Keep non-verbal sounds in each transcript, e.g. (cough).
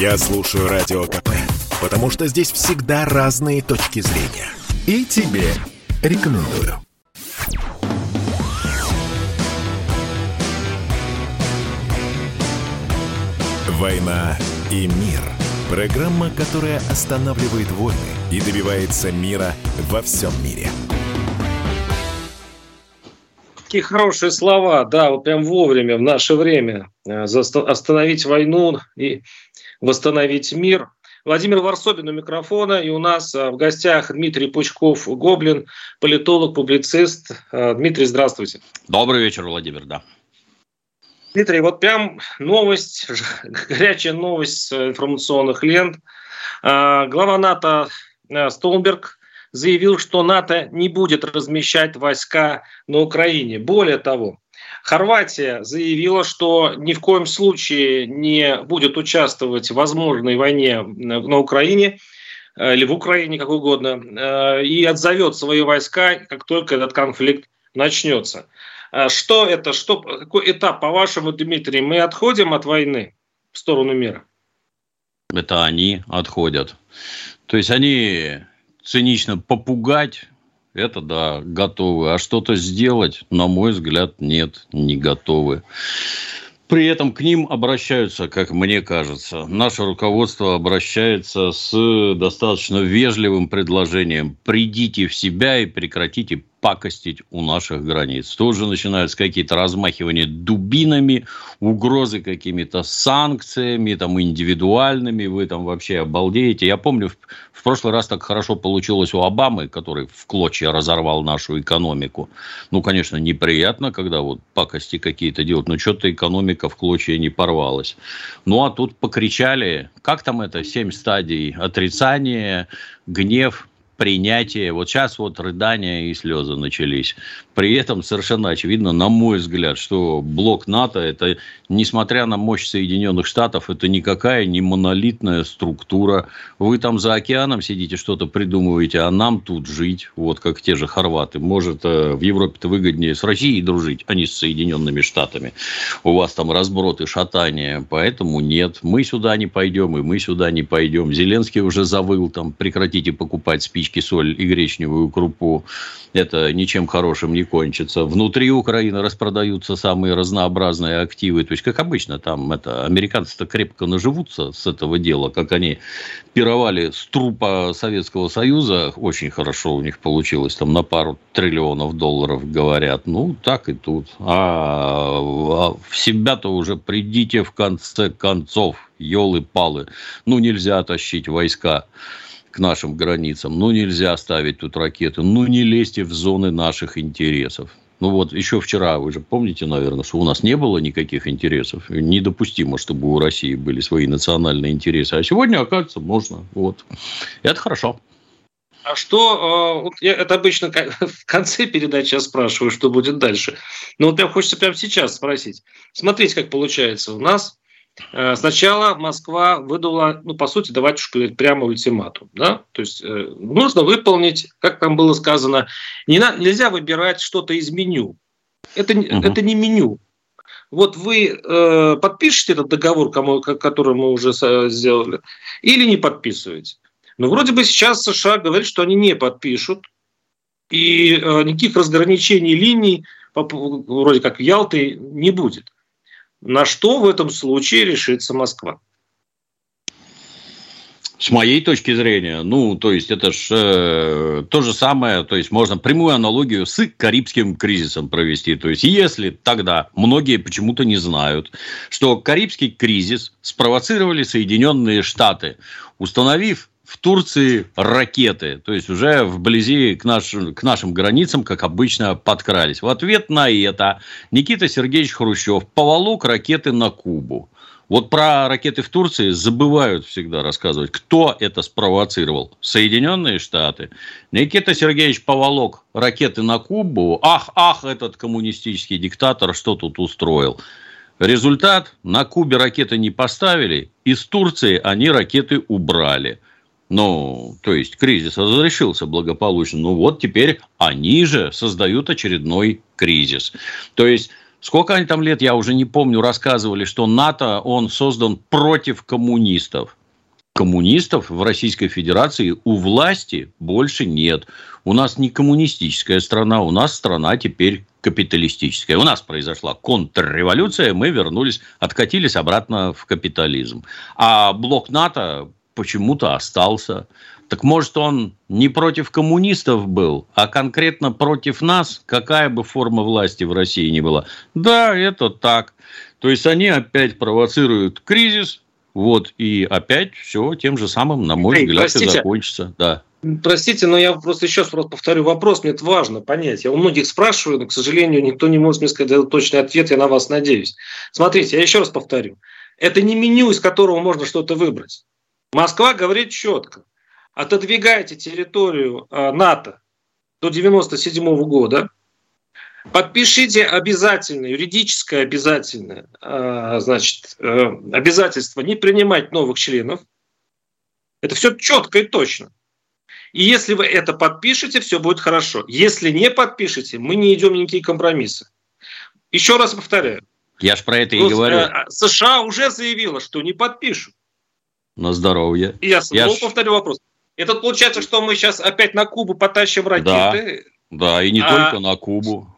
Я слушаю Радио КП, потому что здесь всегда разные точки зрения. И тебе рекомендую. «Война и мир» – программа, которая останавливает войны и добивается мира во всем мире. Какие хорошие слова, да, вот прям вовремя, в наше время. Э, остановить войну и восстановить мир. Владимир Варсобин у микрофона, и у нас э, в гостях Дмитрий Пучков-Гоблин, политолог, публицист. Э, Дмитрий, здравствуйте. Добрый вечер, Владимир, да. Дмитрий, вот прям новость, (laughs) горячая новость информационных лент. Глава НАТО Столберг заявил, что НАТО не будет размещать войска на Украине. Более того, Хорватия заявила, что ни в коем случае не будет участвовать в возможной войне на Украине э, или в Украине, как угодно, э, и отзовет свои войска, как только этот конфликт начнется. Э, что это? Что, какой этап, по-вашему, Дмитрий? Мы отходим от войны в сторону мира? Это они отходят. То есть они цинично попугать, это да, готовы. А что-то сделать, на мой взгляд, нет, не готовы. При этом к ним обращаются, как мне кажется, наше руководство обращается с достаточно вежливым предложением «придите в себя и прекратите пакостить у наших границ. Тут же начинаются какие-то размахивания дубинами, угрозы какими-то санкциями, там, индивидуальными, вы там вообще обалдеете. Я помню, в, в прошлый раз так хорошо получилось у Обамы, который в клочья разорвал нашу экономику. Ну, конечно, неприятно, когда вот пакости какие-то делают, но что-то экономика в клочья не порвалась. Ну, а тут покричали, как там это, семь стадий отрицания, гнев, принятие. Вот сейчас вот рыдания и слезы начались. При этом совершенно очевидно, на мой взгляд, что блок НАТО, это, несмотря на мощь Соединенных Штатов, это никакая не монолитная структура. Вы там за океаном сидите, что-то придумываете, а нам тут жить, вот как те же хорваты. Может, э, в Европе-то выгоднее с Россией дружить, а не с Соединенными Штатами. У вас там разброты, шатания, поэтому нет. Мы сюда не пойдем, и мы сюда не пойдем. Зеленский уже завыл, там, прекратите покупать спички спички, соль и гречневую крупу, это ничем хорошим не кончится. Внутри Украины распродаются самые разнообразные активы. То есть, как обычно, там это американцы-то крепко наживутся с этого дела, как они пировали с трупа Советского Союза. Очень хорошо у них получилось, там на пару триллионов долларов говорят. Ну, так и тут. А, а в себя-то уже придите в конце концов, елы-палы. Ну, нельзя тащить войска к нашим границам. Ну, нельзя ставить тут ракеты. Ну, не лезьте в зоны наших интересов. Ну вот еще вчера, вы же помните, наверное, что у нас не было никаких интересов. Недопустимо, чтобы у России были свои национальные интересы. А сегодня, оказывается, можно. Вот. И это хорошо. А что, э, я это обычно (laughs) в конце передачи я спрашиваю, что будет дальше. Но вот прям хочется прямо сейчас спросить. Смотрите, как получается. У нас сначала Москва выдала, ну, по сути, давайте уж говорить, прямо ультиматум. Да? То есть э, нужно выполнить, как там было сказано, не на, нельзя выбирать что-то из меню. Это, угу. это не меню. Вот вы э, подпишете этот договор, кому, который мы уже сделали, или не подписываете. Но вроде бы сейчас США говорят, что они не подпишут, и э, никаких разграничений линий, вроде как Ялты, не будет. На что в этом случае решится Москва? С моей точки зрения, ну, то есть это же э, то же самое, то есть можно прямую аналогию с Карибским кризисом провести. То есть если тогда многие почему-то не знают, что Карибский кризис спровоцировали Соединенные Штаты, установив в Турции ракеты, то есть уже вблизи к, наш, к нашим границам, как обычно, подкрались. В ответ на это Никита Сергеевич Хрущев поволок ракеты на Кубу. Вот про ракеты в Турции забывают всегда рассказывать. Кто это спровоцировал? Соединенные Штаты. Никита Сергеевич поволок ракеты на Кубу. Ах, ах, этот коммунистический диктатор что тут устроил? Результат. На Кубе ракеты не поставили. Из Турции они ракеты убрали. Ну, то есть кризис разрешился благополучно. Ну вот теперь они же создают очередной кризис. То есть Сколько они там лет, я уже не помню, рассказывали, что НАТО, он создан против коммунистов. Коммунистов в Российской Федерации у власти больше нет. У нас не коммунистическая страна, у нас страна теперь капиталистическая. У нас произошла контрреволюция, мы вернулись, откатились обратно в капитализм. А блок НАТО почему-то остался. Так может, он не против коммунистов был, а конкретно против нас, какая бы форма власти в России ни была. Да, это так. То есть они опять провоцируют кризис, вот, и опять все тем же самым, на мой Эй, взгляд, простите, и закончится. Да. Простите, но я просто еще раз повторю вопрос, мне это важно понять. Я у многих спрашиваю, но, к сожалению, никто не может мне сказать точный ответ, я на вас надеюсь. Смотрите, я еще раз повторю. Это не меню, из которого можно что-то выбрать. Москва говорит четко отодвигайте территорию э, НАТО до 1997 года, подпишите обязательное, юридическое обязательное, э, значит, э, обязательство не принимать новых членов. Это все четко и точно. И если вы это подпишете, все будет хорошо. Если не подпишете, мы не идем ни никакие компромиссы. Еще раз повторяю. Я же про это и говорю. США уже заявила, что не подпишут. На здоровье. Я снова я повторю вопрос. Тут получается, что мы сейчас опять на Кубу потащим ракеты. Да, да и не а... только на Кубу.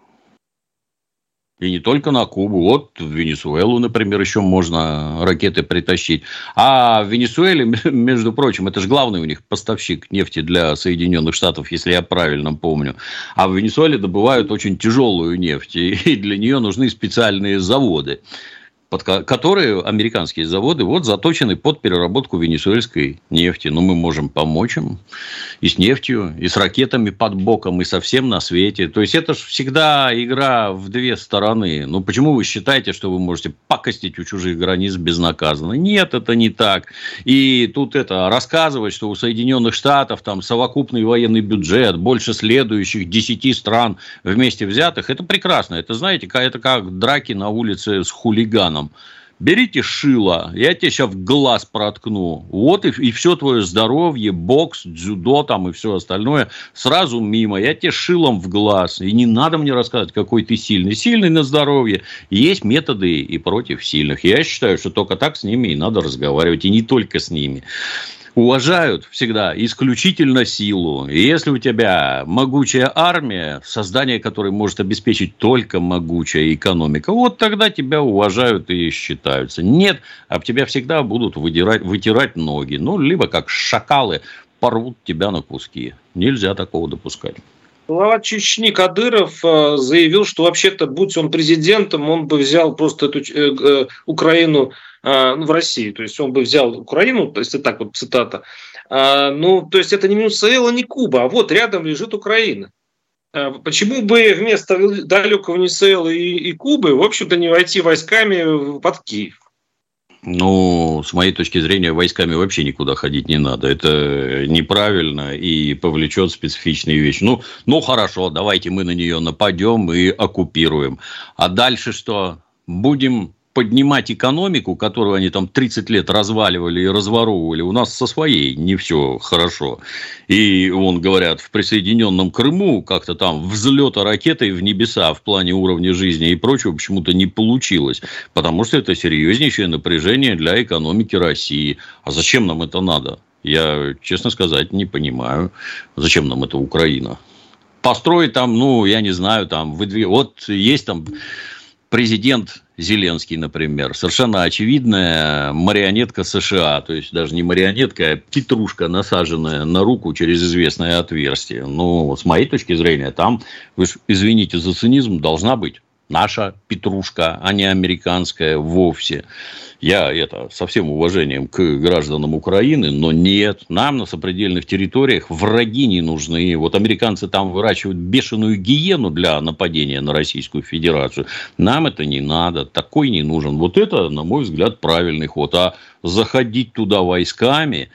И не только на Кубу. Вот в Венесуэлу, например, еще можно ракеты притащить. А в Венесуэле, (laughs) между прочим, это же главный у них поставщик нефти для Соединенных Штатов, если я правильно помню. А в Венесуэле добывают очень тяжелую нефть. И (laughs) для нее нужны специальные заводы под которые американские заводы вот заточены под переработку венесуэльской нефти. Ну, мы можем помочь им и с нефтью, и с ракетами под боком, и совсем на свете. То есть, это же всегда игра в две стороны. Ну, почему вы считаете, что вы можете пакостить у чужих границ безнаказанно? Нет, это не так. И тут это рассказывать, что у Соединенных Штатов там совокупный военный бюджет больше следующих десяти стран вместе взятых, это прекрасно. Это, знаете, это как драки на улице с хулиганом нам. Берите шило, я тебе сейчас в глаз проткну. Вот и, и все твое здоровье, бокс, дзюдо там и все остальное сразу мимо. Я тебе шилом в глаз. И не надо мне рассказывать, какой ты сильный. Сильный на здоровье. Есть методы и против сильных. Я считаю, что только так с ними и надо разговаривать. И не только с ними уважают всегда исключительно силу. И если у тебя могучая армия, создание которой может обеспечить только могучая экономика, вот тогда тебя уважают и считаются. Нет, об тебя всегда будут выдирать, вытирать ноги. Ну, либо как шакалы порвут тебя на куски. Нельзя такого допускать. Глава Чечни Кадыров э, заявил, что вообще-то, будь он президентом, он бы взял просто эту э, э, Украину ну, в России. То есть он бы взял Украину, то это так вот цитата. Ну, то есть это не Венесуэла, не Куба, а вот рядом лежит Украина. Почему бы вместо далекого Венесуэлы и, и Кубы, в общем-то, не войти войсками под Киев? Ну, с моей точки зрения, войсками вообще никуда ходить не надо. Это неправильно и повлечет специфичные вещи. Ну, ну хорошо, давайте мы на нее нападем и оккупируем. А дальше что? Будем поднимать экономику, которую они там 30 лет разваливали и разворовывали, у нас со своей не все хорошо. И, он говорят, в присоединенном Крыму как-то там взлета ракетой в небеса в плане уровня жизни и прочего почему-то не получилось, потому что это серьезнейшее напряжение для экономики России. А зачем нам это надо? Я, честно сказать, не понимаю, зачем нам это Украина. Построить там, ну, я не знаю, там, выдвиг... вот есть там президент Зеленский, например, совершенно очевидная марионетка США, то есть даже не марионетка, а петрушка, насаженная на руку через известное отверстие. Ну, с моей точки зрения, там, вы извините за цинизм, должна быть наша петрушка, а не американская вовсе. Я это со всем уважением к гражданам Украины, но нет, нам на сопредельных территориях враги не нужны. Вот американцы там выращивают бешеную гиену для нападения на Российскую Федерацию. Нам это не надо, такой не нужен. Вот это, на мой взгляд, правильный ход. А заходить туда войсками,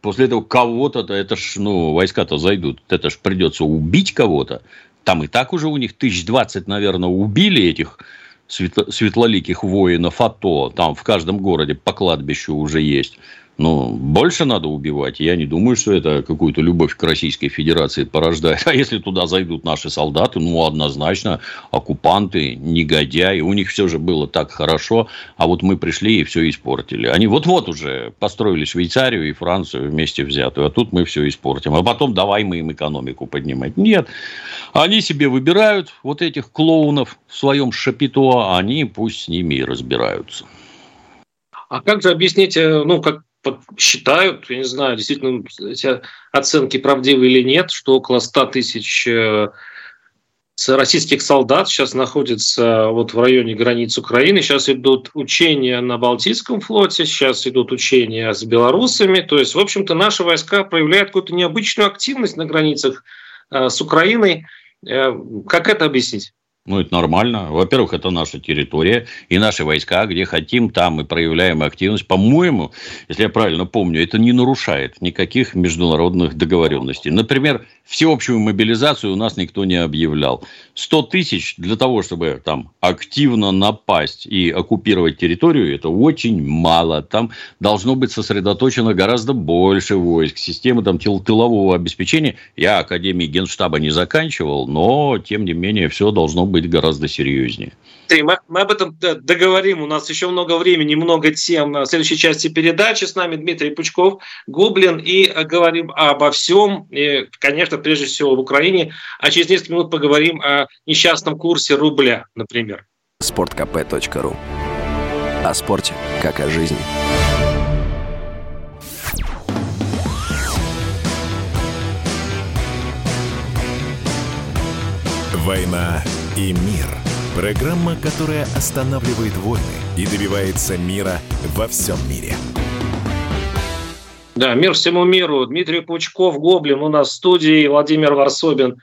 после этого кого-то, это ж, ну, войска-то зайдут, это ж придется убить кого-то. Там и так уже у них тысяч двадцать, наверное, убили этих светлоликих воинов АТО, там в каждом городе по кладбищу уже есть. Ну, больше надо убивать. Я не думаю, что это какую-то любовь к Российской Федерации порождает. А если туда зайдут наши солдаты, ну, однозначно, оккупанты, негодяи, у них все же было так хорошо, а вот мы пришли и все испортили. Они вот-вот уже построили Швейцарию и Францию вместе взятую, а тут мы все испортим. А потом давай мы им экономику поднимать. Нет, они себе выбирают вот этих клоунов в своем шапито, а они пусть с ними и разбираются. А как же объяснить, э, ну, как считают, я не знаю, действительно эти оценки правдивы или нет, что около 100 тысяч э, российских солдат сейчас находятся вот в районе границ Украины. Сейчас идут учения на Балтийском флоте, сейчас идут учения с белорусами. То есть, в общем-то, наши войска проявляют какую-то необычную активность на границах э, с Украиной. Э, как это объяснить? Ну, это нормально. Во-первых, это наша территория и наши войска, где хотим, там мы проявляем активность. По-моему, если я правильно помню, это не нарушает никаких международных договоренностей. Например, всеобщую мобилизацию у нас никто не объявлял. 100 тысяч для того, чтобы там активно напасть и оккупировать территорию, это очень мало. Там должно быть сосредоточено гораздо больше войск. Системы там тыл тылового обеспечения. Я Академии Генштаба не заканчивал, но, тем не менее, все должно быть быть гораздо серьезнее. Мы, мы об этом договорим. У нас еще много времени, много тем. В следующей части передачи с нами Дмитрий Пучков, Гоблин, и говорим обо всем. И, конечно, прежде всего в Украине. А через несколько минут поговорим о несчастном курсе рубля, например. sportkp.ru О спорте, как о жизни. «Война и мир». Программа, которая останавливает войны и добивается мира во всем мире. Да, мир всему миру. Дмитрий Пучков, Гоблин у нас в студии, Владимир Варсобин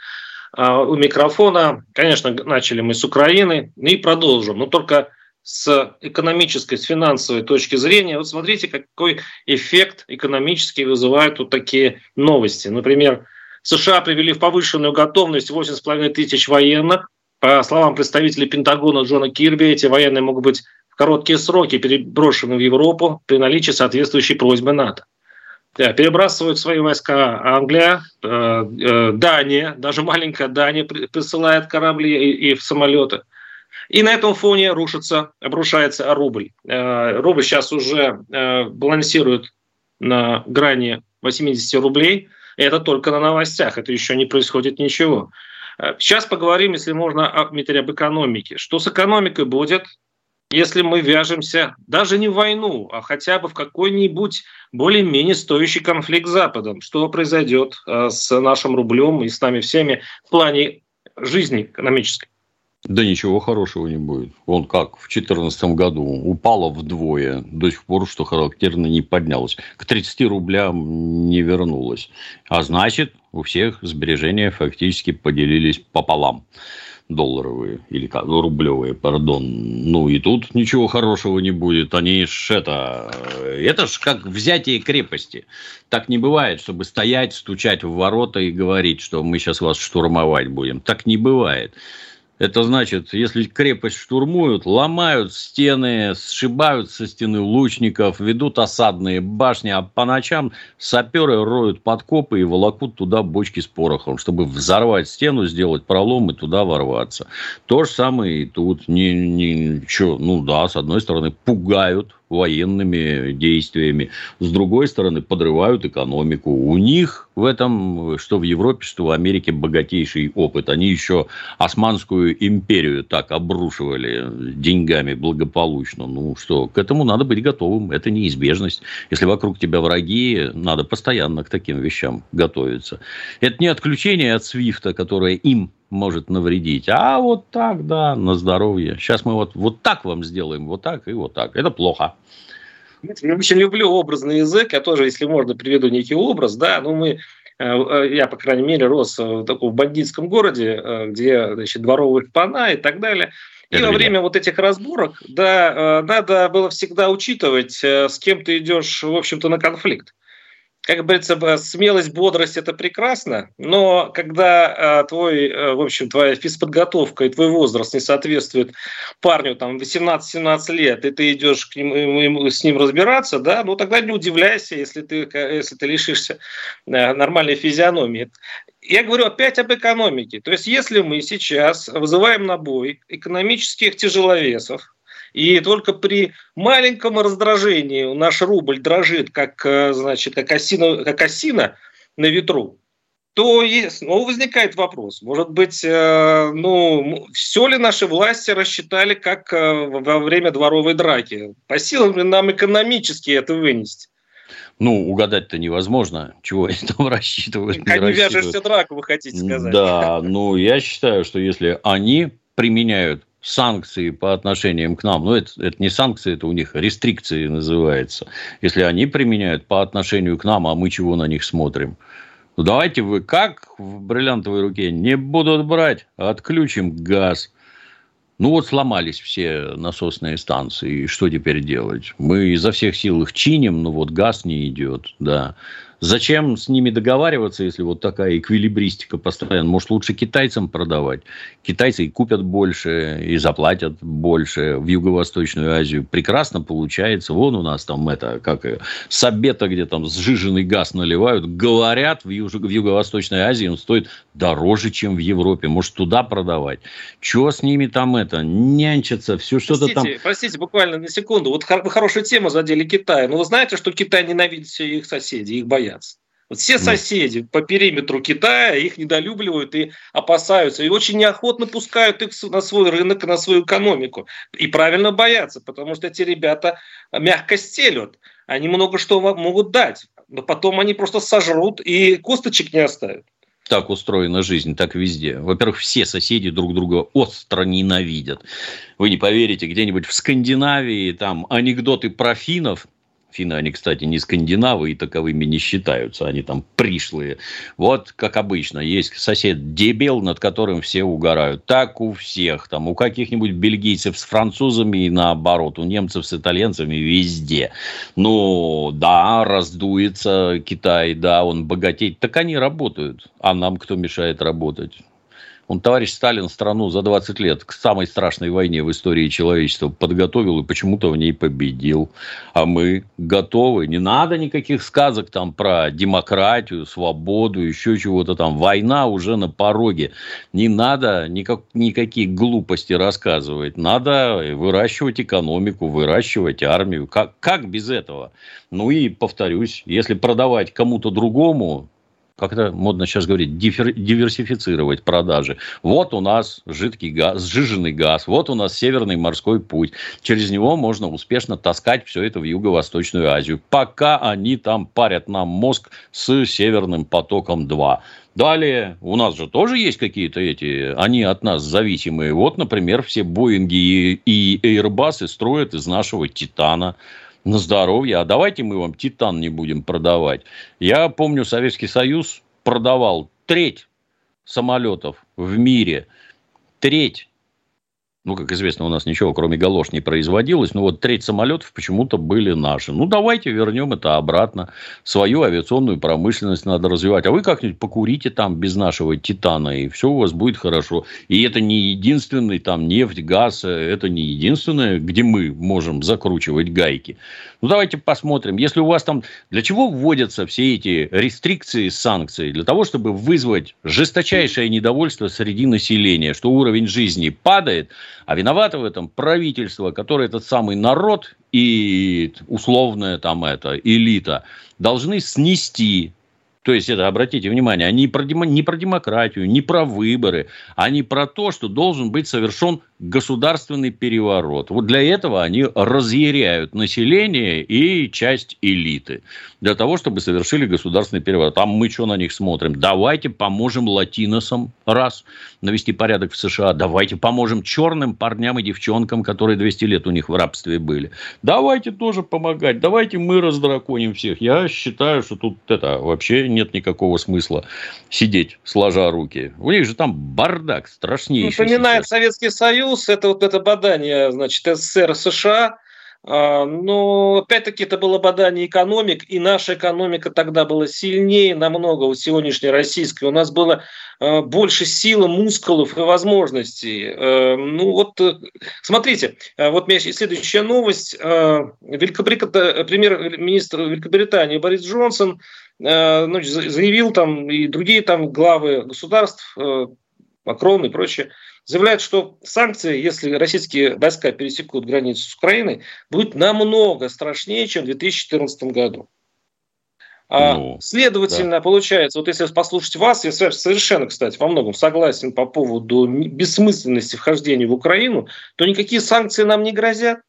а, у микрофона. Конечно, начали мы с Украины и продолжим. Но только с экономической, с финансовой точки зрения. Вот смотрите, какой эффект экономический вызывают вот такие новости. Например, США привели в повышенную готовность 8,5 тысяч военных. По словам представителя Пентагона Джона Кирби, эти военные могут быть в короткие сроки переброшены в Европу при наличии соответствующей просьбы НАТО. Да, перебрасывают свои войска Англия, э, э, Дания, даже маленькая Дания присылает корабли и, и самолеты. И на этом фоне рушится, обрушается рубль. Э, рубль сейчас уже э, балансирует на грани 80 рублей. Это только на новостях, это еще не происходит ничего. Э, сейчас поговорим, если можно, о, Дмитрий, об экономике. Что с экономикой будет, если мы вяжемся даже не в войну, а хотя бы в какой-нибудь более-менее стоящий конфликт с Западом? Что произойдет э, с нашим рублем и с нами всеми в плане жизни экономической? Да ничего хорошего не будет. Он как в 2014 году упало вдвое, до сих пор, что характерно, не поднялось. К 30 рублям не вернулось. А значит, у всех сбережения фактически поделились пополам долларовые или как, ну, рублевые, пардон. Ну и тут ничего хорошего не будет. Они ж это, это ж как взятие крепости. Так не бывает, чтобы стоять, стучать в ворота и говорить, что мы сейчас вас штурмовать будем. Так не бывает. Это значит, если крепость штурмуют, ломают стены, сшибают со стены лучников, ведут осадные башни, а по ночам саперы роют подкопы и волокут туда бочки с порохом, чтобы взорвать стену, сделать пролом и туда ворваться. То же самое и тут. Не, не, что, ну да, с одной стороны, пугают военными действиями. С другой стороны, подрывают экономику. У них в этом, что в Европе, что в Америке, богатейший опыт. Они еще Османскую империю так обрушивали деньгами благополучно. Ну что, к этому надо быть готовым. Это неизбежность. Если вокруг тебя враги, надо постоянно к таким вещам готовиться. Это не отключение от Свифта, которое им может навредить. А вот так, да, на здоровье. Сейчас мы вот, вот так вам сделаем, вот так и вот так. Это плохо. Я очень люблю образный язык. Я тоже, если можно, приведу некий образ. Да, ну мы э, э, я, по крайней мере, рос в таком бандитском городе, э, где значит, дворовые пана и так далее. И во время вот этих разборок, да, надо было всегда учитывать, с кем ты идешь, в общем-то, на конфликт. Как говорится, смелость, бодрость – это прекрасно, но когда э, твой, э, в общем, твоя физподготовка и твой возраст не соответствует парню там 18-17 лет, и ты идешь к нему, с ним разбираться, да, ну тогда не удивляйся, если ты, если ты лишишься э, нормальной физиономии. Я говорю опять об экономике. То есть если мы сейчас вызываем на бой экономических тяжеловесов, и только при маленьком раздражении наш рубль дрожит, как, э, значит, как, осина, как осина на ветру, то есть, ну, возникает вопрос, может быть, э, ну, все ли наши власти рассчитали, как э, во время дворовой драки? По силам ли нам экономически это вынести? Ну, угадать-то невозможно, чего они там (laughs) рассчитывают. Как не, не вяжешься драку, вы хотите сказать. Да, ну, я считаю, что если они применяют санкции по отношениям к нам, ну, это, это не санкции, это у них рестрикции называется, если они применяют по отношению к нам, а мы чего на них смотрим. Ну, давайте вы как в бриллиантовой руке не будут брать, отключим газ. Ну вот сломались все насосные станции, и что теперь делать? Мы изо всех сил их чиним, но вот газ не идет, да. Зачем с ними договариваться, если вот такая эквилибристика постоянно? Может, лучше китайцам продавать? Китайцы и купят больше, и заплатят больше в Юго-Восточную Азию. Прекрасно получается. Вон у нас там это, как Сабета, где там сжиженный газ наливают. Говорят, в, Юго- в Юго-Восточной Азии он стоит дороже, чем в Европе. Может, туда продавать? Чего с ними там это? Нянчатся, все что-то там... Простите, буквально на секунду. Вот вы хорошую тему задели Китай. Но вы знаете, что Китай ненавидит все их соседей, их боятся боятся. Вот все соседи по периметру Китая их недолюбливают и опасаются, и очень неохотно пускают их на свой рынок, на свою экономику. И правильно боятся, потому что эти ребята мягко стелют. Они много что могут дать, но потом они просто сожрут и косточек не оставят. Так устроена жизнь, так везде. Во-первых, все соседи друг друга остро ненавидят. Вы не поверите, где-нибудь в Скандинавии там анекдоты про финнов Финны, они, кстати, не скандинавы и таковыми не считаются. Они там пришлые. Вот, как обычно, есть сосед дебил, над которым все угорают. Так у всех. Там, у каких-нибудь бельгийцев с французами и наоборот. У немцев с итальянцами везде. Ну, да, раздуется Китай, да, он богатеет. Так они работают. А нам кто мешает работать? Он, товарищ Сталин, страну за 20 лет к самой страшной войне в истории человечества подготовил и почему-то в ней победил. А мы готовы. Не надо никаких сказок там про демократию, свободу, еще чего-то там. Война уже на пороге. Не надо никак, никакие глупости рассказывать. Надо выращивать экономику, выращивать армию. Как, как без этого? Ну и повторюсь, если продавать кому-то другому, как это модно сейчас говорить, диверсифицировать продажи. Вот у нас жидкий газ, сжиженный газ, вот у нас Северный морской путь. Через него можно успешно таскать все это в Юго-Восточную Азию, пока они там парят нам мозг с Северным потоком-2. Далее, у нас же тоже есть какие-то эти, они от нас зависимые. Вот, например, все Боинги и Airbus строят из нашего Титана на здоровье, а давайте мы вам титан не будем продавать. Я помню, Советский Союз продавал треть самолетов в мире, треть ну, как известно, у нас ничего, кроме галош, не производилось. Но вот треть самолетов почему-то были наши. Ну, давайте вернем это обратно. Свою авиационную промышленность надо развивать. А вы как-нибудь покурите там без нашего титана, и все у вас будет хорошо. И это не единственный там нефть, газ, это не единственное, где мы можем закручивать гайки. Ну, давайте посмотрим. Если у вас там... Для чего вводятся все эти рестрикции, санкции? Для того, чтобы вызвать жесточайшее недовольство среди населения, что уровень жизни падает – а виноваты в этом правительство, которое этот самый народ и условная там это элита должны снести. То есть, это, обратите внимание, они про, не про демократию, не про выборы, они про то, что должен быть совершен государственный переворот. Вот для этого они разъяряют население и часть элиты. Для того, чтобы совершили государственный переворот. А мы что на них смотрим? Давайте поможем латиносам, раз, навести порядок в США. Давайте поможем черным парням и девчонкам, которые 200 лет у них в рабстве были. Давайте тоже помогать. Давайте мы раздраконим всех. Я считаю, что тут это вообще нет никакого смысла сидеть сложа руки. У них же там бардак страшнейший. Напоминает сейчас. Советский Союз, это вот это бадание, значит, СССР США, А, но, опять-таки, это было бадание экономик, и наша экономика тогда была сильнее намного у сегодняшней российской. У нас было а, больше силы, мускулов и возможностей. А, ну вот, э, смотрите, вот у меня следующая новость. Великобрит... Премьер-министр Великобритании Борис Джонсон заявил там, и другие там главы государств, Макрон и прочее, заявляют, что санкции, если российские войска пересекут границу с Украиной, будут намного страшнее, чем в 2014 году. А, ну, Следовательно, да. получается, вот если послушать вас, я совершенно, кстати, во многом согласен по поводу бессмысленности вхождения в Украину, то никакие санкции нам не грозят,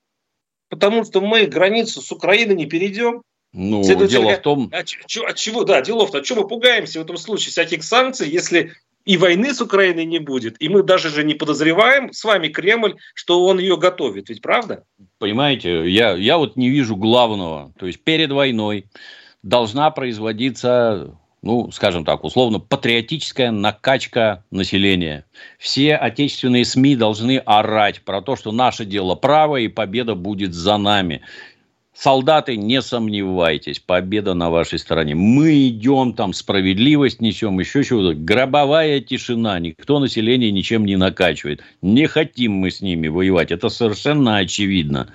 потому что мы границу с Украиной не перейдем. Ну, дело в том... От, от чего, да, дело-то, от чего мы пугаемся в этом случае всяких санкций, если и войны с Украиной не будет, и мы даже же не подозреваем с вами Кремль, что он ее готовит, ведь правда? Понимаете, я, я вот не вижу главного. То есть перед войной должна производиться ну, скажем так, условно, патриотическая накачка населения. Все отечественные СМИ должны орать про то, что наше дело право и победа будет за нами. Солдаты, не сомневайтесь, победа на вашей стороне. Мы идем там, справедливость несем, еще чего-то. Гробовая тишина, никто население ничем не накачивает. Не хотим мы с ними воевать, это совершенно очевидно.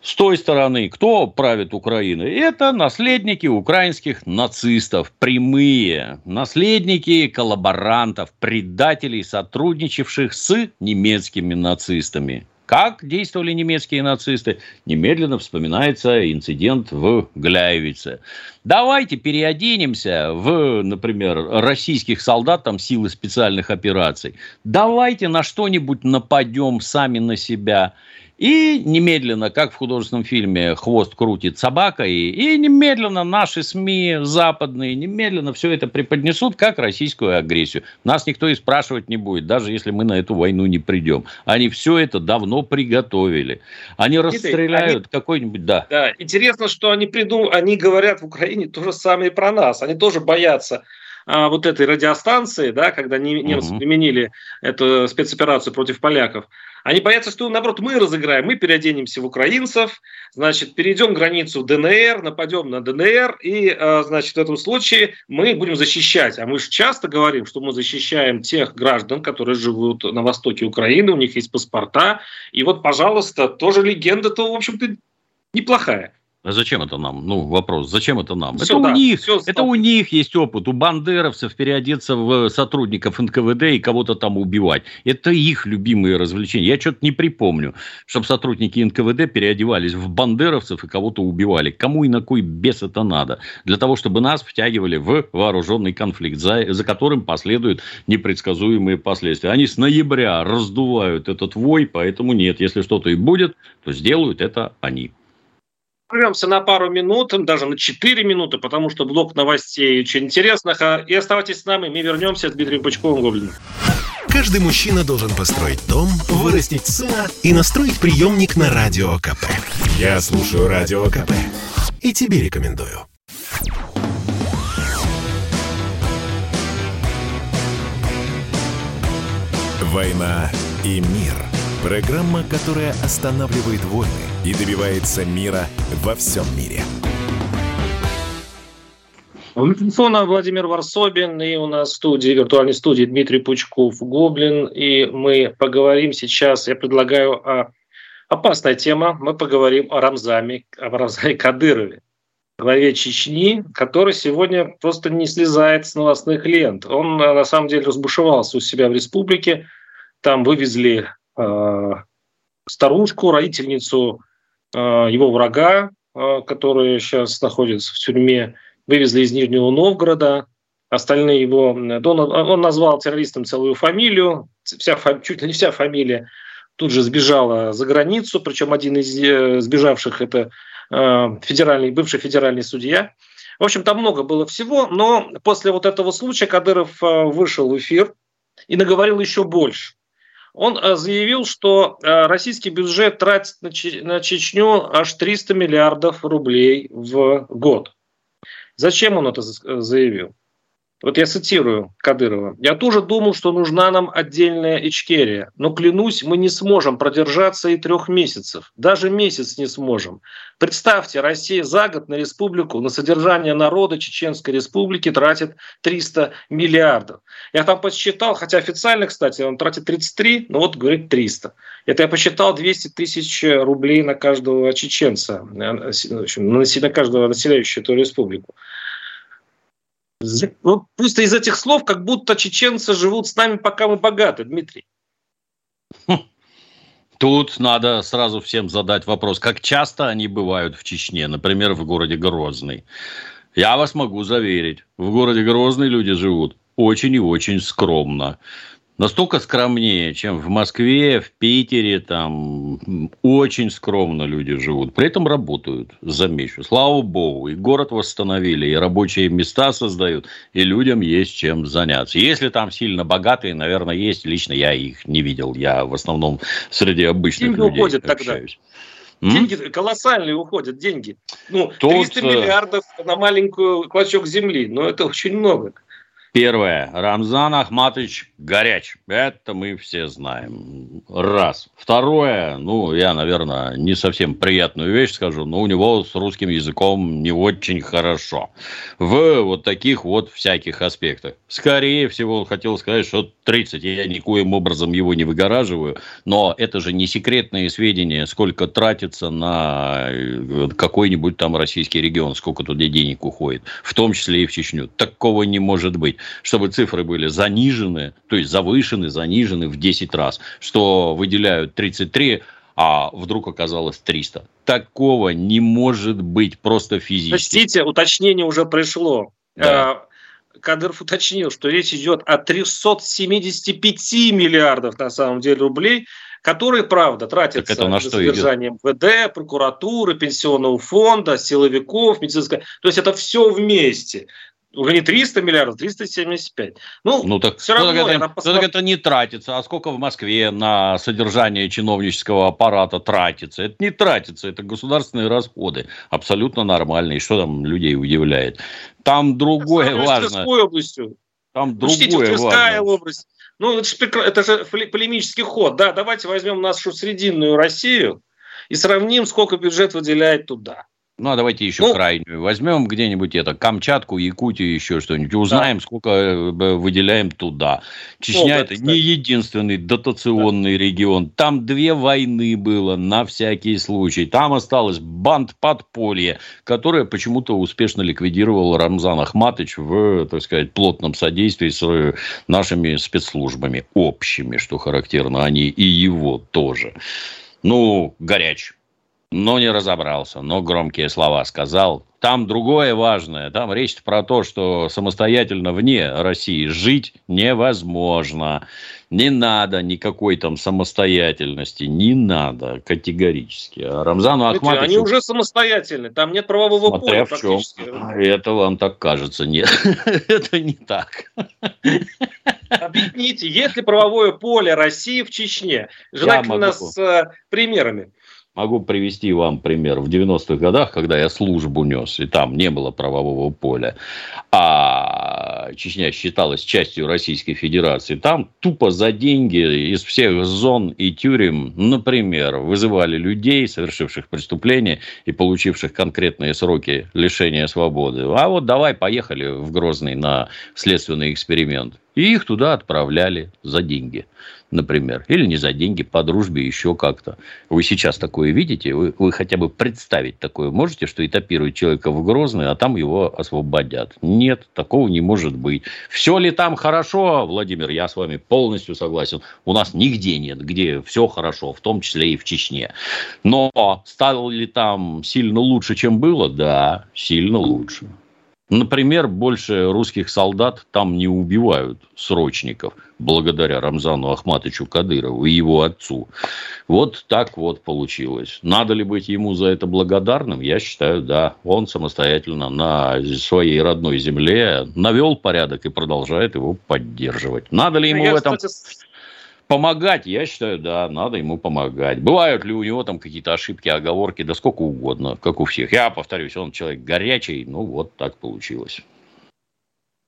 С той стороны, кто правит Украиной? Это наследники украинских нацистов, прямые, наследники коллаборантов, предателей, сотрудничавших с немецкими нацистами. Как действовали немецкие нацисты? Немедленно вспоминается инцидент в Гляевице. Давайте переоденемся в, например, российских солдат, там, силы специальных операций. Давайте на что-нибудь нападем сами на себя – и немедленно, как в художественном фильме, хвост крутит собака, и, и немедленно наши СМИ западные, немедленно все это преподнесут как российскую агрессию. Нас никто и спрашивать не будет, даже если мы на эту войну не придем. Они все это давно приготовили. Они расстреляют они, какой-нибудь, да. Да, интересно, что они придум... они говорят в Украине то же самое про нас. Они тоже боятся а, вот этой радиостанции, да, когда немцы угу. применили эту спецоперацию против поляков. Они боятся, что, наоборот, мы разыграем, мы переоденемся в украинцев, значит, перейдем границу ДНР, нападем на ДНР, и, а, значит, в этом случае мы будем защищать. А мы же часто говорим, что мы защищаем тех граждан, которые живут на востоке Украины, у них есть паспорта. И вот, пожалуйста, тоже легенда-то, в общем-то, неплохая. А зачем это нам? Ну, вопрос, зачем это нам? Все, это да, у них, все, это у них есть опыт, у бандеровцев переодеться в сотрудников НКВД и кого-то там убивать. Это их любимые развлечения. Я что-то не припомню, чтобы сотрудники НКВД переодевались в бандеровцев и кого-то убивали. Кому и на кой бес это надо? Для того, чтобы нас втягивали в вооруженный конфликт, за, за которым последуют непредсказуемые последствия. Они с ноября раздувают этот вой, поэтому нет, если что-то и будет, то сделают это они. Прервемся на пару минут, даже на 4 минуты, потому что блок новостей очень интересных. А, и оставайтесь с нами, мы вернемся с Дмитрием Пучковым Гоблиным. Каждый мужчина должен построить дом, вырастить сына и настроить приемник на Радио КП. Я слушаю Радио КП и тебе рекомендую. «Война и мир» – программа, которая останавливает войны – и добивается мира во всем мире. У микрофона Владимир Варсобин, и у нас в студии, виртуальной студии Дмитрий Пучков, Гоблин, и мы поговорим сейчас, я предлагаю, о опасная тема, мы поговорим о Рамзаме, о Рамзаме Кадырове, главе Чечни, который сегодня просто не слезает с новостных лент. Он, на самом деле, разбушевался у себя в республике, там вывезли э, старушку, родительницу Э, его врага, э, который сейчас находится в тюрьме, вывезли из Нижнего Новгорода. Остальные его... Он, назвал террористом целую фамилию, вся, чуть ли не вся фамилия тут же сбежала за границу, причем один из э, сбежавших это федеральный, бывший федеральный судья. В общем, там много было всего, но после вот этого случая Кадыров вышел в эфир и наговорил еще больше он э, заявил, что э, российский бюджет тратит на Чечню аж 300 миллиардов рублей в год. Зачем он это заявил? Вот я цитирую Кадырова. «Я тоже думал, что нужна нам отдельная Ичкерия, но, клянусь, мы не сможем продержаться и трех месяцев. Даже месяц не сможем. Представьте, Россия за год на республику, на содержание народа Чеченской республики тратит 300 миллиардов. Я там подсчитал, хотя официально, кстати, он тратит 33, но вот говорит 300. Это я посчитал 200 тысяч рублей на каждого чеченца, на каждого населяющего эту республику. Ну, просто из этих слов, как будто чеченцы живут с нами, пока мы богаты, Дмитрий. Тут надо сразу всем задать вопрос, как часто они бывают в Чечне, например, в городе Грозный. Я вас могу заверить, в городе Грозный люди живут очень и очень скромно настолько скромнее, чем в Москве, в Питере, там очень скромно люди живут. При этом работают, замечу. Слава богу, и город восстановили, и рабочие места создают, и людям есть чем заняться. Если там сильно богатые, наверное, есть. Лично я их не видел. Я в основном среди обычных Деньги людей уходят общаюсь. Тогда. Деньги колоссальные уходят, деньги. Ну, Тут... 300 э, миллиардов на маленькую клочок земли, но это очень много. Первое. Рамзан Ахматович горяч. Это мы все знаем. Раз. Второе. Ну, я, наверное, не совсем приятную вещь скажу, но у него с русским языком не очень хорошо. В вот таких вот всяких аспектах. Скорее всего, хотел сказать, что 30. Я никоим образом его не выгораживаю. Но это же не секретные сведения, сколько тратится на э, какой-нибудь там российский регион, сколько туда денег уходит. В том числе и в Чечню. Такого не может быть чтобы цифры были занижены, то есть завышены, занижены в 10 раз, что выделяют 33, а вдруг оказалось 300. Такого не может быть просто физически. Простите, уточнение уже пришло. Да. Э, Кадыров уточнил, что речь идет о 375 миллиардов на самом деле рублей, которые, правда, тратятся это на, на содержание МВД, прокуратуры, пенсионного фонда, силовиков, медицинского. То есть это все вместе уже не 300 миллиардов, 375. Ну, ну так, все равно... Ну, так, это, посмотр... ну, это не тратится. А сколько в Москве на содержание чиновнического аппарата тратится? Это не тратится, это государственные расходы. Абсолютно нормальные. Что там людей удивляет? Там другое важно. областью. Там другое Учтите, важно. область. Ну, это же, это же полемический ход. Да, давайте возьмем нашу срединную Россию и сравним, сколько бюджет выделяет туда. Ну, а давайте еще ну, крайнюю. Возьмем где-нибудь это, Камчатку, Якутию, еще что-нибудь. Узнаем, да. сколько э, выделяем туда. Чечня ну, это кстати. не единственный дотационный да. регион. Там две войны было на всякий случай. Там осталось банд подполье, которое почему-то успешно ликвидировал Рамзан Ахматович в, так сказать, плотном содействии с э, нашими спецслужбами. Общими, что характерно. Они и его тоже. Ну, горяч но не разобрался, но громкие слова сказал. Там другое важное. Там речь про то, что самостоятельно вне России жить невозможно. Не надо никакой там самостоятельности. Не надо категорически. А Рамзану Ахматовичу... Они уже самостоятельны. Там нет правового Смотря поля в чем. Это вам так кажется. Нет, (laughs) это не так. Объясните, есть ли правовое поле России в Чечне? Желательно с э, примерами. Могу привести вам пример. В 90-х годах, когда я службу нес, и там не было правового поля, а Чечня считалась частью Российской Федерации, там тупо за деньги из всех зон и тюрем, например, вызывали людей, совершивших преступления и получивших конкретные сроки лишения свободы. А вот давай, поехали в Грозный на следственный эксперимент. И их туда отправляли за деньги например, или не за деньги, по дружбе, еще как-то. Вы сейчас такое видите? Вы, вы хотя бы представить такое можете, что этапируют человека в Грозный, а там его освободят? Нет, такого не может быть. Все ли там хорошо, Владимир, я с вами полностью согласен. У нас нигде нет, где все хорошо, в том числе и в Чечне. Но стало ли там сильно лучше, чем было? Да, сильно лучше. Например, больше русских солдат там не убивают срочников, благодаря Рамзану Ахматовичу Кадырову и его отцу. Вот так вот получилось. Надо ли быть ему за это благодарным? Я считаю, да. Он самостоятельно на своей родной земле навел порядок и продолжает его поддерживать. Надо ли ему Я, в этом... Кстати Помогать, я считаю, да, надо ему помогать. Бывают ли у него там какие-то ошибки, оговорки, да сколько угодно, как у всех. Я повторюсь, он человек горячий, ну вот так получилось.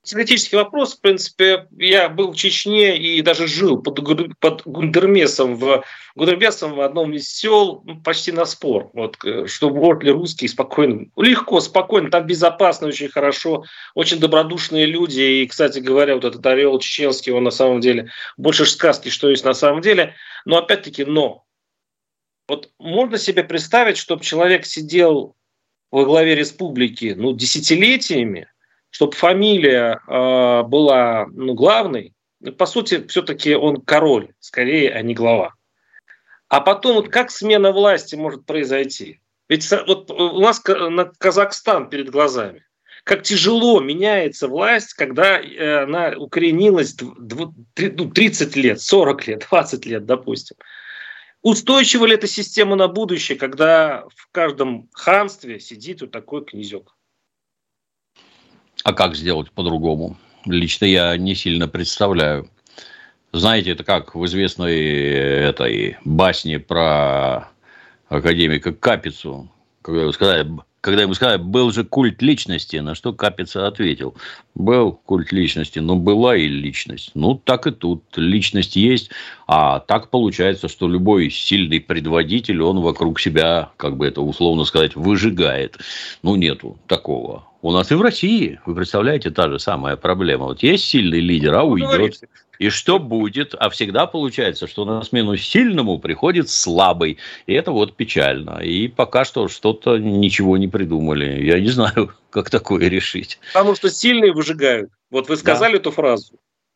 Теоретический вопрос, в принципе, я был в Чечне и даже жил под, под Гундермесом в, Гундермесом в одном из сел ну, почти на спор, вот, э, что вот ли русские спокойно, легко, спокойно, там безопасно, очень хорошо, очень добродушные люди, и, кстати говоря, вот этот орел чеченский, он на самом деле больше сказки, что есть на самом деле, но опять-таки, но, вот можно себе представить, чтобы человек сидел во главе республики ну, десятилетиями, чтобы фамилия э, была ну, главной, по сути, все-таки он король, скорее, а не глава. А потом, вот как смена власти может произойти? Ведь вот у нас Казахстан перед глазами. Как тяжело меняется власть, когда э, она укоренилась 30 ну, лет, 40 лет, (laughs) 20 лет, допустим. Устойчива ли эта система на будущее, когда в каждом ханстве сидит вот такой князек? А как сделать по-другому? Лично я не сильно представляю. Знаете, это как в известной этой басне про академика Капицу, когда сказали, когда ему сказали, был же культ личности, на что Капица ответил, был культ личности, но была и личность. Ну, так и тут. Личность есть, а так получается, что любой сильный предводитель, он вокруг себя, как бы это условно сказать, выжигает. Ну, нету такого. У нас и в России, вы представляете, та же самая проблема. Вот есть сильный лидер, а уйдет. И что будет? А всегда получается, что на смену сильному приходит слабый. И это вот печально. И пока что что-то ничего не придумали. Я не знаю, (laughs) как такое решить. Потому что сильные выжигают. Вот вы сказали да. эту фразу.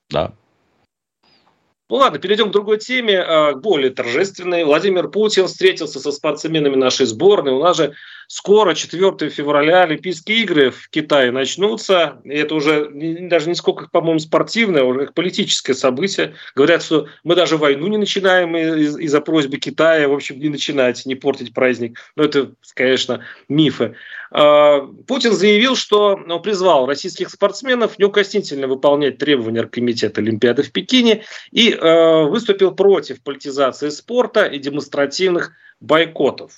Да. Ну ладно, перейдем к другой теме, а, более торжественной. Владимир Путин встретился со спортсменами нашей сборной. У нас же скоро, 4 февраля, Олимпийские игры в Китае начнутся. И это уже даже не сколько, по-моему, спортивное, а уже как политическое событие. Говорят, что мы даже войну не начинаем из- из-за просьбы Китая. В общем, не начинать, не портить праздник. Но это, конечно, мифы. А, Путин заявил, что ну, призвал российских спортсменов неукоснительно выполнять требования Оргкомитета Олимпиады в Пекине и э, выступил против политизации спорта и демонстративных бойкотов.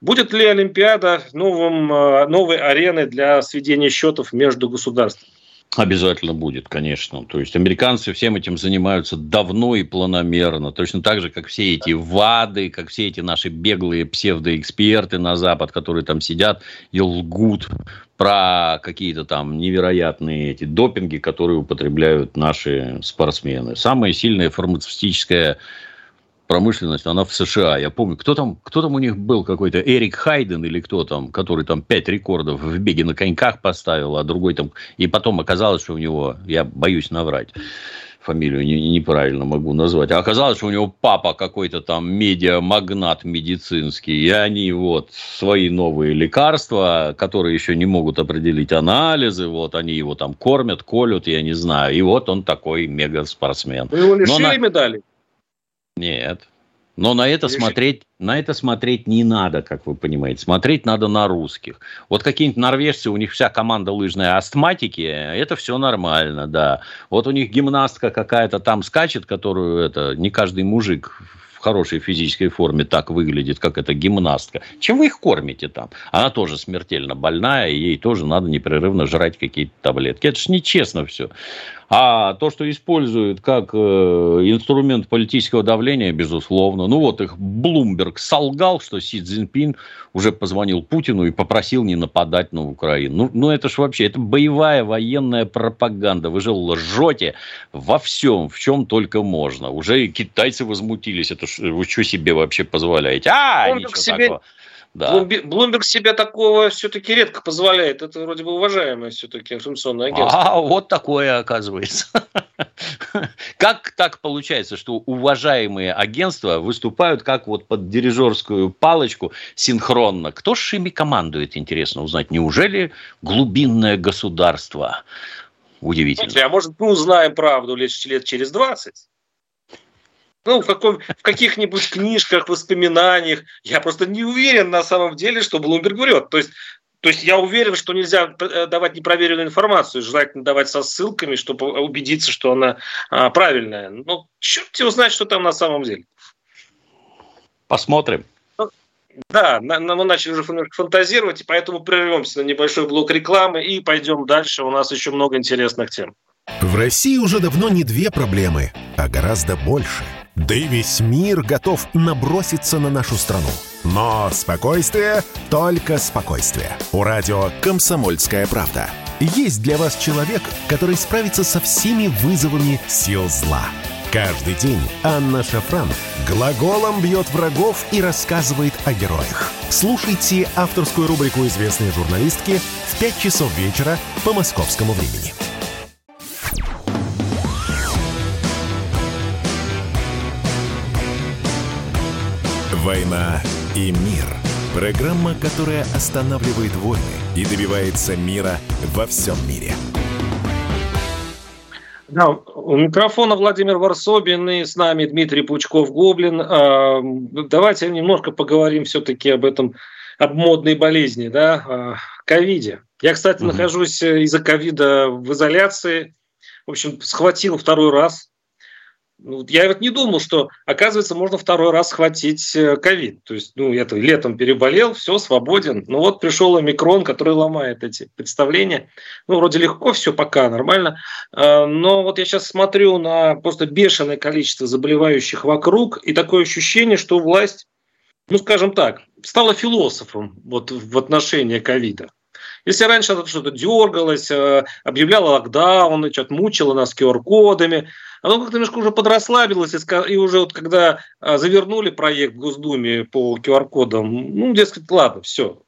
Будет ли Олимпиада новым, э, новой ареной для сведения счетов между государствами? Обязательно будет, конечно. То есть американцы всем этим занимаются давно и планомерно. Точно так же, как все эти ВАДы, как все эти наши беглые псевдоэксперты на Запад, которые там сидят и лгут про какие-то там невероятные эти допинги, которые употребляют наши спортсмены. Самая сильная фармацевтическая промышленность, она в США. Я помню, кто там, кто там у них был какой-то, Эрик Хайден или кто там, который там пять рекордов в беге на коньках поставил, а другой там... И потом оказалось, что у него, я боюсь наврать, фамилию не, неправильно могу назвать. А оказалось, что у него папа какой-то там медиамагнат медицинский, и они вот свои новые лекарства, которые еще не могут определить анализы, вот они его там кормят, колют, я не знаю. И вот он такой мега-спортсмен. Вы его лишили на... медали? Нет. Но на это смотреть, на это смотреть не надо, как вы понимаете. Смотреть надо на русских. Вот какие-нибудь норвежцы, у них вся команда лыжная астматики, это все нормально, да. Вот у них гимнастка какая-то там скачет, которую это не каждый мужик в хорошей физической форме так выглядит, как эта гимнастка. Чем вы их кормите там? Она тоже смертельно больная, и ей тоже надо непрерывно жрать какие-то таблетки. Это же нечестно все. А то, что используют как э, инструмент политического давления, безусловно. Ну вот их Блумберг солгал, что Си Цзиньпин уже позвонил Путину и попросил не нападать на Украину. Ну, ну это ж вообще, это боевая военная пропаганда. Вы же лжете во всем, в чем только можно. Уже и китайцы возмутились. Это ж, вы что себе вообще позволяете? А, Он ничего себе... такого. Да. Блумберг себе такого все-таки редко позволяет. Это вроде бы уважаемое все-таки информационное агентство. А вот такое оказывается. (laughs) Как так получается, что уважаемые агентства выступают как вот под дирижерскую палочку синхронно? Кто с ими командует, интересно узнать. Неужели глубинное государство? Удивительно. Слушайте, а может мы узнаем правду лет, лет через 20? Ну, в, каком, в каких-нибудь книжках, воспоминаниях. Я просто не уверен на самом деле, что Блумберг врет. То есть, то есть я уверен, что нельзя э, давать непроверенную информацию, желательно давать со ссылками, чтобы убедиться, что она а, правильная. Но черт его знает, что там на самом деле. Посмотрим. Ну, Да, мы начали уже фантазировать, и поэтому прервемся на небольшой блок рекламы и пойдем дальше. У нас еще много интересных тем. В России уже давно не две проблемы, а гораздо больше. Да и весь мир готов наброситься на нашу страну. Но спокойствие, только спокойствие. У радио «Комсомольская правда». Есть для вас человек, который справится со всеми вызовами сил зла – Каждый день Анна Шафран глаголом бьет врагов и рассказывает о героях. Слушайте авторскую рубрику известной журналистки в 5 часов вечера по московскому времени. «Война и мир» – программа, которая останавливает войны и добивается мира во всем мире – да, у микрофона Владимир Варсобин и с нами Дмитрий Пучков-Гоблин. А, давайте немножко поговорим все-таки об этом, об модной болезни, да, ковиде. Я, кстати, угу. нахожусь из-за ковида в изоляции. В общем, схватил второй раз. Ну, я вот не думал, что, оказывается, можно второй раз схватить э, ковид. То есть, ну, я летом переболел, все, свободен. Ну вот пришел омикрон, который ломает эти представления. Ну, вроде легко все, пока нормально. А, но вот я сейчас смотрю на просто бешеное количество заболевающих вокруг, и такое ощущение, что власть, ну, скажем так, стала философом вот в отношении ковида. Если раньше что-то дергалось, э, объявляло локдаун, что-то мучило нас QR-кодами, оно как-то немножко уже подрасслабилось, и уже вот когда а, завернули проект в Госдуме по QR-кодам, ну, дескать, ладно, все.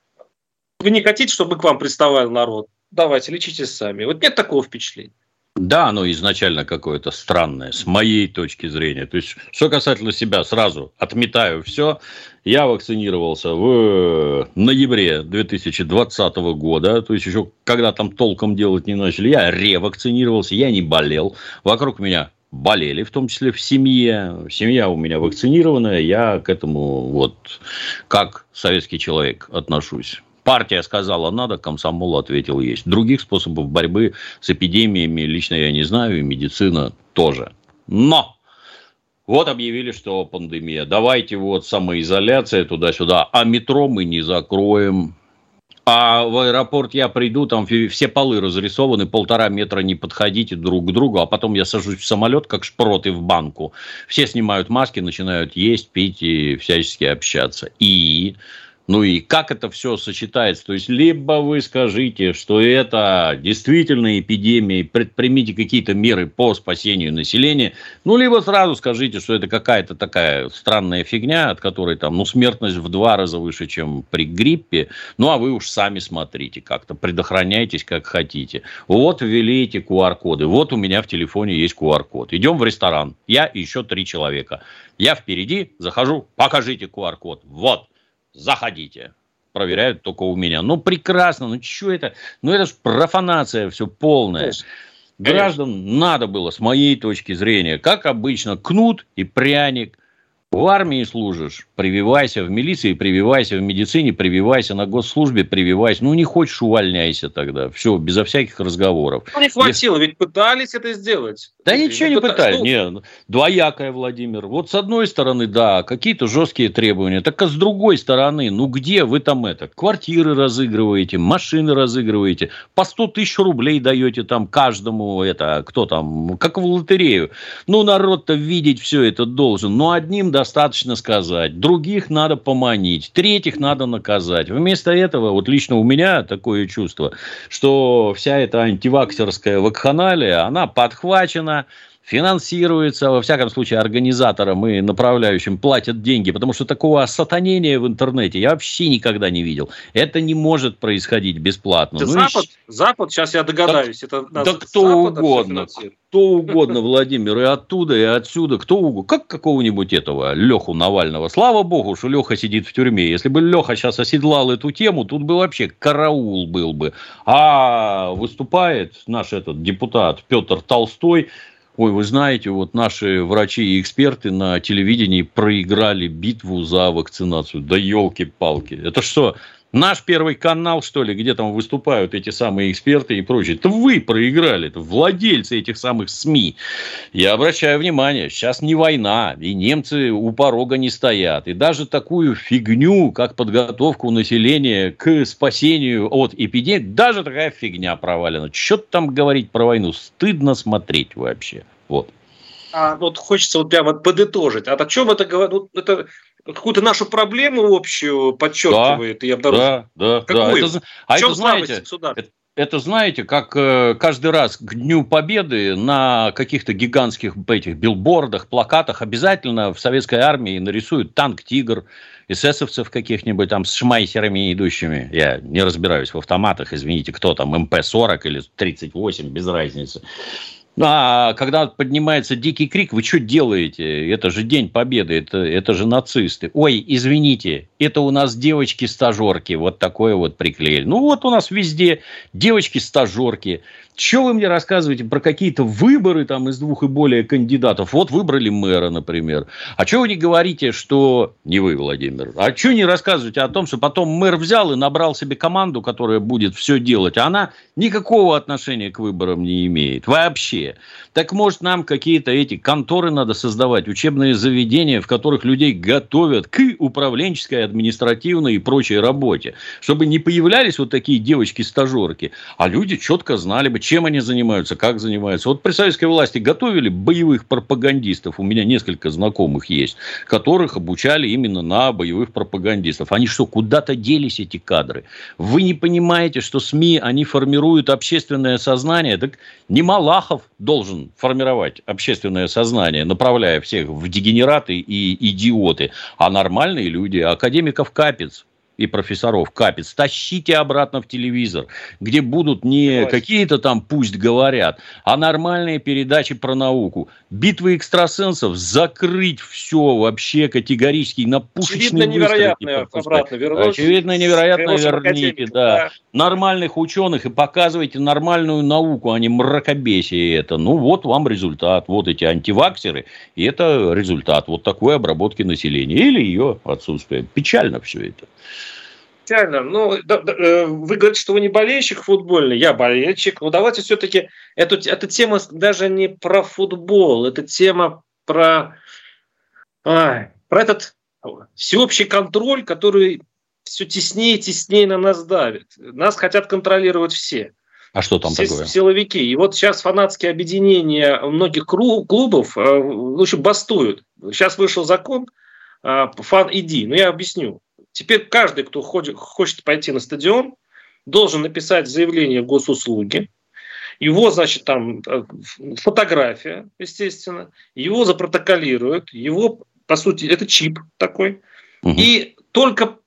Вы не хотите, чтобы к вам приставал народ? Давайте, лечитесь сами. Вот нет такого впечатления. Да, оно изначально какое-то странное, с моей точки зрения. То есть, что касательно себя, сразу отметаю все. Я вакцинировался в ноябре 2020 года, то есть еще когда там толком делать не начали. Я ревакцинировался, я не болел. Вокруг меня болели, в том числе в семье. Семья у меня вакцинированная, я к этому вот как советский человек отношусь. Партия сказала надо, комсомол ответил есть. Других способов борьбы с эпидемиями лично я не знаю, и медицина тоже. Но вот объявили, что пандемия. Давайте вот самоизоляция туда-сюда. А метро мы не закроем. А в аэропорт я приду, там все полы разрисованы, полтора метра не подходите друг к другу, а потом я сажусь в самолет, как шпроты в банку. Все снимают маски, начинают есть, пить и всячески общаться. И ну и как это все сочетается? То есть, либо вы скажите, что это действительно эпидемия, и предпримите какие-то меры по спасению населения, ну, либо сразу скажите, что это какая-то такая странная фигня, от которой там, ну, смертность в два раза выше, чем при гриппе, ну, а вы уж сами смотрите как-то, предохраняйтесь как хотите. Вот ввели эти QR-коды, вот у меня в телефоне есть QR-код. Идем в ресторан, я и еще три человека. Я впереди, захожу, покажите QR-код. Вот заходите. Проверяют только у меня. Ну, прекрасно, ну, что это? Ну, это же профанация все полная. Граждан надо было, с моей точки зрения, как обычно, кнут и пряник в армии служишь, прививайся, в милиции прививайся, в медицине прививайся, на госслужбе прививайся. Ну, не хочешь, увольняйся тогда. Все, безо всяких разговоров. Ну, не хватило, Если... ведь пытались это сделать. Да ничего не пытались. Что? Не, двоякое, Владимир. Вот с одной стороны, да, какие-то жесткие требования. Так а с другой стороны, ну где вы там это? Квартиры разыгрываете, машины разыгрываете, по 100 тысяч рублей даете там каждому, это, кто там, как в лотерею. Ну, народ-то видеть все это должен. Но одним, да, достаточно сказать, других надо поманить, третьих надо наказать. Вместо этого, вот лично у меня такое чувство, что вся эта антиваксерская вакханалия, она подхвачена, финансируется, во всяком случае, организаторам и направляющим платят деньги, потому что такого осатанения в интернете я вообще никогда не видел. Это не может происходить бесплатно. Это ну, Запад, и... Запад, сейчас я догадаюсь, да, это да кто угодно, кто угодно, Владимир, и оттуда, и отсюда, кто угодно, как какого-нибудь этого Леху Навального. Слава богу, что Леха сидит в тюрьме. Если бы Леха сейчас оседлал эту тему, тут бы вообще караул был бы. А выступает наш этот депутат Петр Толстой, Ой, вы знаете, вот наши врачи и эксперты на телевидении проиграли битву за вакцинацию. Да елки-палки. Это что, Наш Первый канал, что ли, где там выступают эти самые эксперты и прочее. Это вы проиграли, это владельцы этих самых СМИ. Я обращаю внимание, сейчас не война, и немцы у порога не стоят. И даже такую фигню, как подготовку населения к спасению от эпидемии, даже такая фигня провалена. Что там говорить про войну? Стыдно смотреть вообще. Вот. А вот хочется вот прямо подытожить. А о чем это говорит? Ну, это какую-то нашу проблему общую подчеркивает да, и обнаруживает. Да, да, Какую? да. Это, а это, знаете, это, это, знаете, как э, каждый раз к Дню Победы на каких-то гигантских этих билбордах, плакатах обязательно в советской армии нарисуют танк «Тигр», эсэсовцев каких-нибудь там с шмайсерами идущими. Я не разбираюсь в автоматах, извините, кто там, МП-40 или 38, без разницы. А когда поднимается дикий крик, вы что делаете? Это же День Победы, это, это же нацисты. Ой, извините, это у нас девочки-стажерки, вот такое вот приклеили. Ну вот у нас везде девочки-стажерки, что вы мне рассказываете про какие-то выборы там из двух и более кандидатов? Вот выбрали мэра, например. А что вы не говорите, что... Не вы, Владимир. А что не рассказываете о том, что потом мэр взял и набрал себе команду, которая будет все делать, а она никакого отношения к выборам не имеет. Вообще. Так может нам какие-то эти конторы надо создавать, учебные заведения, в которых людей готовят к управленческой, административной и прочей работе. Чтобы не появлялись вот такие девочки-стажерки, а люди четко знали бы, чем они занимаются, как занимаются. Вот при советской власти готовили боевых пропагандистов, у меня несколько знакомых есть, которых обучали именно на боевых пропагандистов. Они что, куда-то делись эти кадры? Вы не понимаете, что СМИ, они формируют общественное сознание? Так не Малахов должен формировать общественное сознание, направляя всех в дегенераты и идиоты, а нормальные люди. Академиков Капец, и профессоров Капец, тащите обратно в телевизор, где будут не какие-то там пусть говорят, а нормальные передачи про науку. Битвы экстрасенсов закрыть все вообще категорически на пушечные Очевидно, невероятно обратно вернуть. Очевидно, невероятно верните, да. да. Нормальных ученых и показывайте нормальную науку, а не мракобесие это. Ну, вот вам результат. Вот эти антиваксеры, и это результат вот такой обработки населения. Или ее отсутствие. Печально все это. Печально. Ну, да, да, э, вы говорите, что вы не болельщик футбольный, я болельщик. Но давайте все-таки эту, эта тема даже не про футбол, это тема про, а, про этот всеобщий контроль, который все теснее и теснее на нас давит. Нас хотят контролировать все. А что там все такое? Силовики. И вот сейчас фанатские объединения многих клубов, э, в общем, бастуют. Сейчас вышел закон э, «Фан-иди». Ну, я объясню. Теперь каждый, кто хочет, хочет пойти на стадион, должен написать заявление в госуслуги. Его, значит, там э, фотография, естественно, его запротоколируют, его, по сути, это чип такой. Угу. И только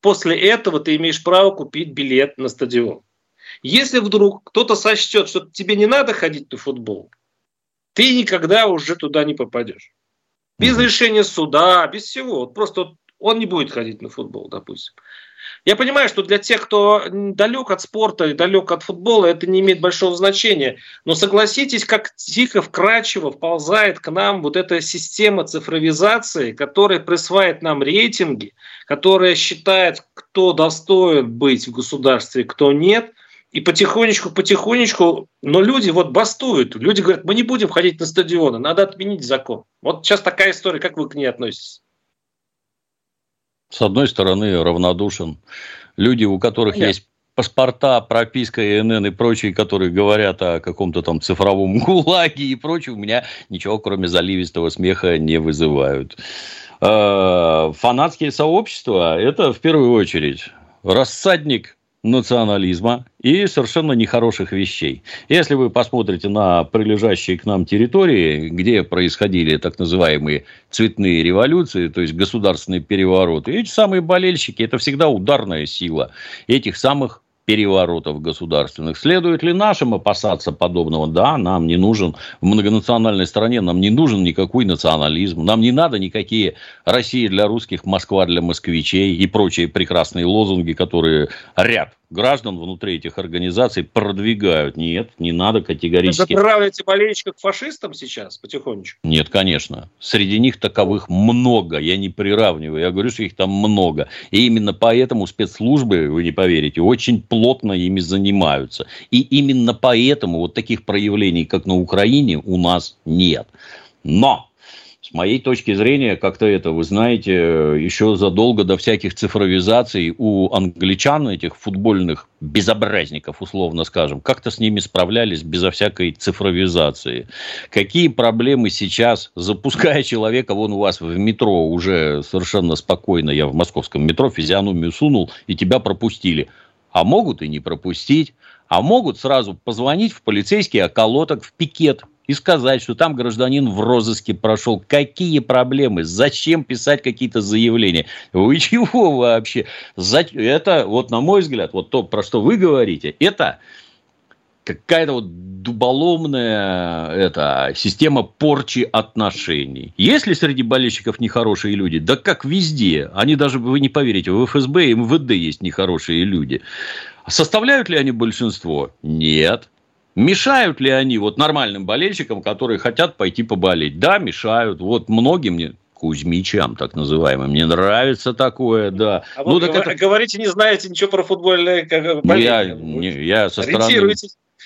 после этого ты имеешь право купить билет на стадион. Если вдруг кто-то сочтет, что тебе не надо ходить на футбол, ты никогда уже туда не попадешь. Без решения суда, без всего. Вот просто он не будет ходить на футбол, допустим. Я понимаю, что для тех, кто далек от спорта и далек от футбола, это не имеет большого значения. Но согласитесь, как тихо, вкрадчиво вползает к нам вот эта система цифровизации, которая присваивает нам рейтинги, которая считает, кто достоин быть в государстве, кто нет. И потихонечку, потихонечку, но люди вот бастуют. Люди говорят, мы не будем ходить на стадионы, надо отменить закон. Вот сейчас такая история, как вы к ней относитесь? С одной стороны, равнодушен. Люди, у которых Нет. есть паспорта, прописка, ИНН и прочие, которые говорят о каком-то там цифровом (laughs) гулаге и прочее, у меня ничего, кроме заливистого смеха, не вызывают. Э, фанатские сообщества – это в первую очередь рассадник национализма и совершенно нехороших вещей. Если вы посмотрите на прилежащие к нам территории, где происходили так называемые цветные революции, то есть государственные перевороты, эти самые болельщики – это всегда ударная сила этих самых переворотов государственных. Следует ли нашим опасаться подобного? Да, нам не нужен в многонациональной стране, нам не нужен никакой национализм, нам не надо никакие Россия для русских, Москва для москвичей и прочие прекрасные лозунги, которые ряд граждан внутри этих организаций продвигают. Нет, не надо категорически. Вы заправляете болельщиков фашистам сейчас потихонечку? Нет, конечно. Среди них таковых много. Я не приравниваю. Я говорю, что их там много. И именно поэтому спецслужбы, вы не поверите, очень плотно ими занимаются. И именно поэтому вот таких проявлений, как на Украине, у нас нет. Но с моей точки зрения, как-то это, вы знаете, еще задолго до всяких цифровизаций у англичан, этих футбольных безобразников, условно скажем, как-то с ними справлялись безо всякой цифровизации. Какие проблемы сейчас, запуская человека, вон у вас в метро уже совершенно спокойно, я в московском метро физиономию сунул, и тебя пропустили. А могут и не пропустить, а могут сразу позвонить в полицейский околоток, в пикет, и сказать, что там гражданин в розыске прошел. Какие проблемы? Зачем писать какие-то заявления? Вы чего вообще? Это, вот на мой взгляд, вот то, про что вы говорите, это какая-то вот дуболомная это, система порчи отношений. Есть ли среди болельщиков нехорошие люди? Да как везде. Они даже, вы не поверите, в ФСБ и МВД есть нехорошие люди. Составляют ли они большинство? Нет. Мешают ли они вот нормальным болельщикам, которые хотят пойти поболеть? Да, мешают. Вот многим мне Кузьмичам, так называемым. Мне нравится такое, да. А ну, вот так это... говорите, не знаете ничего про футбольное как, ну, я, не, я со стороны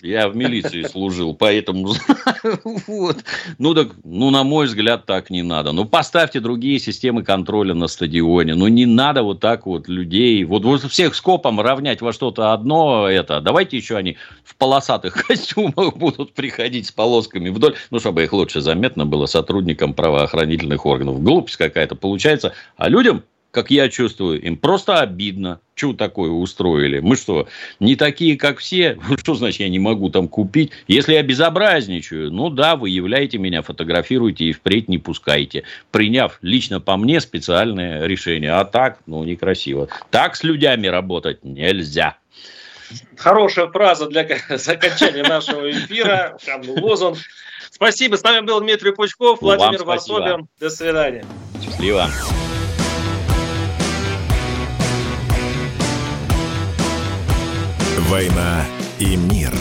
я в милиции служил, поэтому... (laughs) вот. Ну, так, ну, на мой взгляд, так не надо. Ну, поставьте другие системы контроля на стадионе. Ну, не надо вот так вот людей... Вот, вот всех скопом равнять во что-то одно это. Давайте еще они в полосатых (laughs) костюмах будут приходить с полосками вдоль. Ну, чтобы их лучше заметно было сотрудникам правоохранительных органов. Глупость какая-то получается. А людям как я чувствую, им просто обидно. Что такое устроили? Мы что, не такие, как все? (laughs) Что значит, я не могу там купить? Если я безобразничаю, ну да, вы являете меня, фотографируйте и впредь не пускайте. Приняв лично по мне специальное решение. А так, ну, некрасиво. Так с людьми работать нельзя. Хорошая фраза для (laughs) окончания нашего эфира. Лозунг. Спасибо. С нами был Дмитрий Пучков, Владимир Варсобин. До свидания. Счастливо. «Война и мир».